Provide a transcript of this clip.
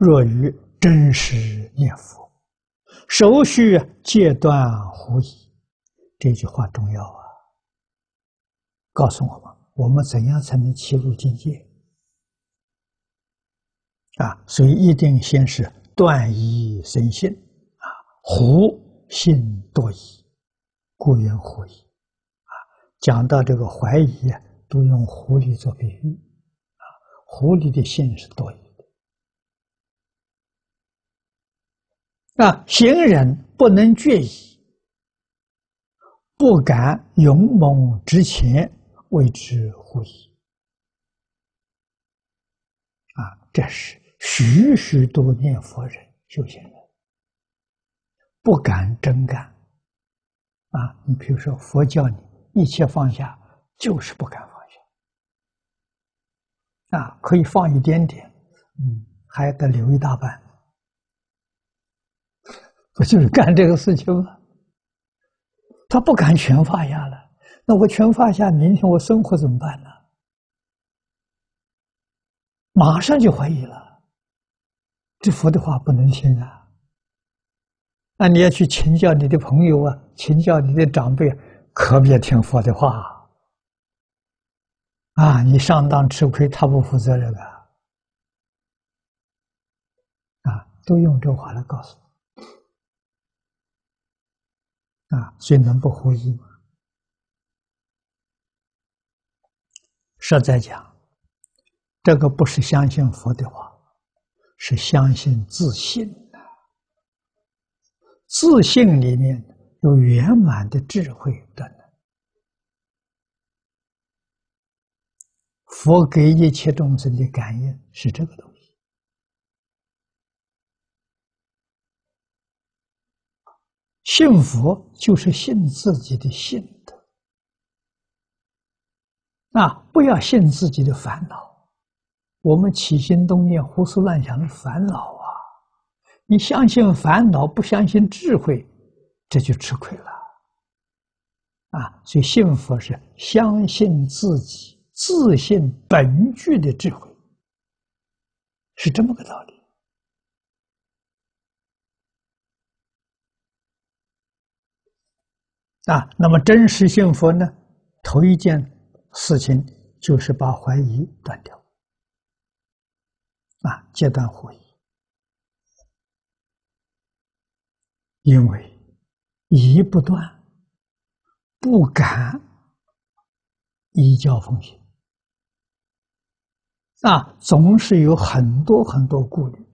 若于真实念佛，手续戒断狐疑。这句话重要啊！告诉我们，我们怎样才能切入境界？啊，所以一定先是断疑生信啊，狐信多疑，故曰狐疑。啊，讲到这个怀疑啊，都用狐狸做比喻啊，狐狸的信是多疑。啊，行人不能决疑，不敢勇猛直前，谓之狐疑。啊，这是许许多念佛人修行人不敢真干。啊，你比如说佛教你一切放下，就是不敢放下。啊，可以放一点点，嗯，还得留一大半。不 就是干这个事情吗？他不敢全放下了，那我全放下，明天我生活怎么办呢？马上就怀疑了，这佛的话不能听啊！那你要去请教你的朋友啊，请教你的长辈，可别听佛的话啊！你上当吃亏，他不负责任的啊！都用这话来告诉。啊，所以能不呼应吗？实在讲，这个不是相信佛的话，是相信自信的。自信里面有圆满的智慧的。佛给一切众生的感应是这个东西。信佛就是信自己的信德，啊，不要信自己的烦恼。我们起心动念、胡思乱想的烦恼啊，你相信烦恼，不相信智慧，这就吃亏了。啊，所以信佛是相信自己自信本具的智慧，是这么个道理。啊，那么真实幸福呢？头一件事情就是把怀疑断掉，啊，戒断怀疑，因为疑不断，不敢依教奉行，啊，总是有很多很多顾虑。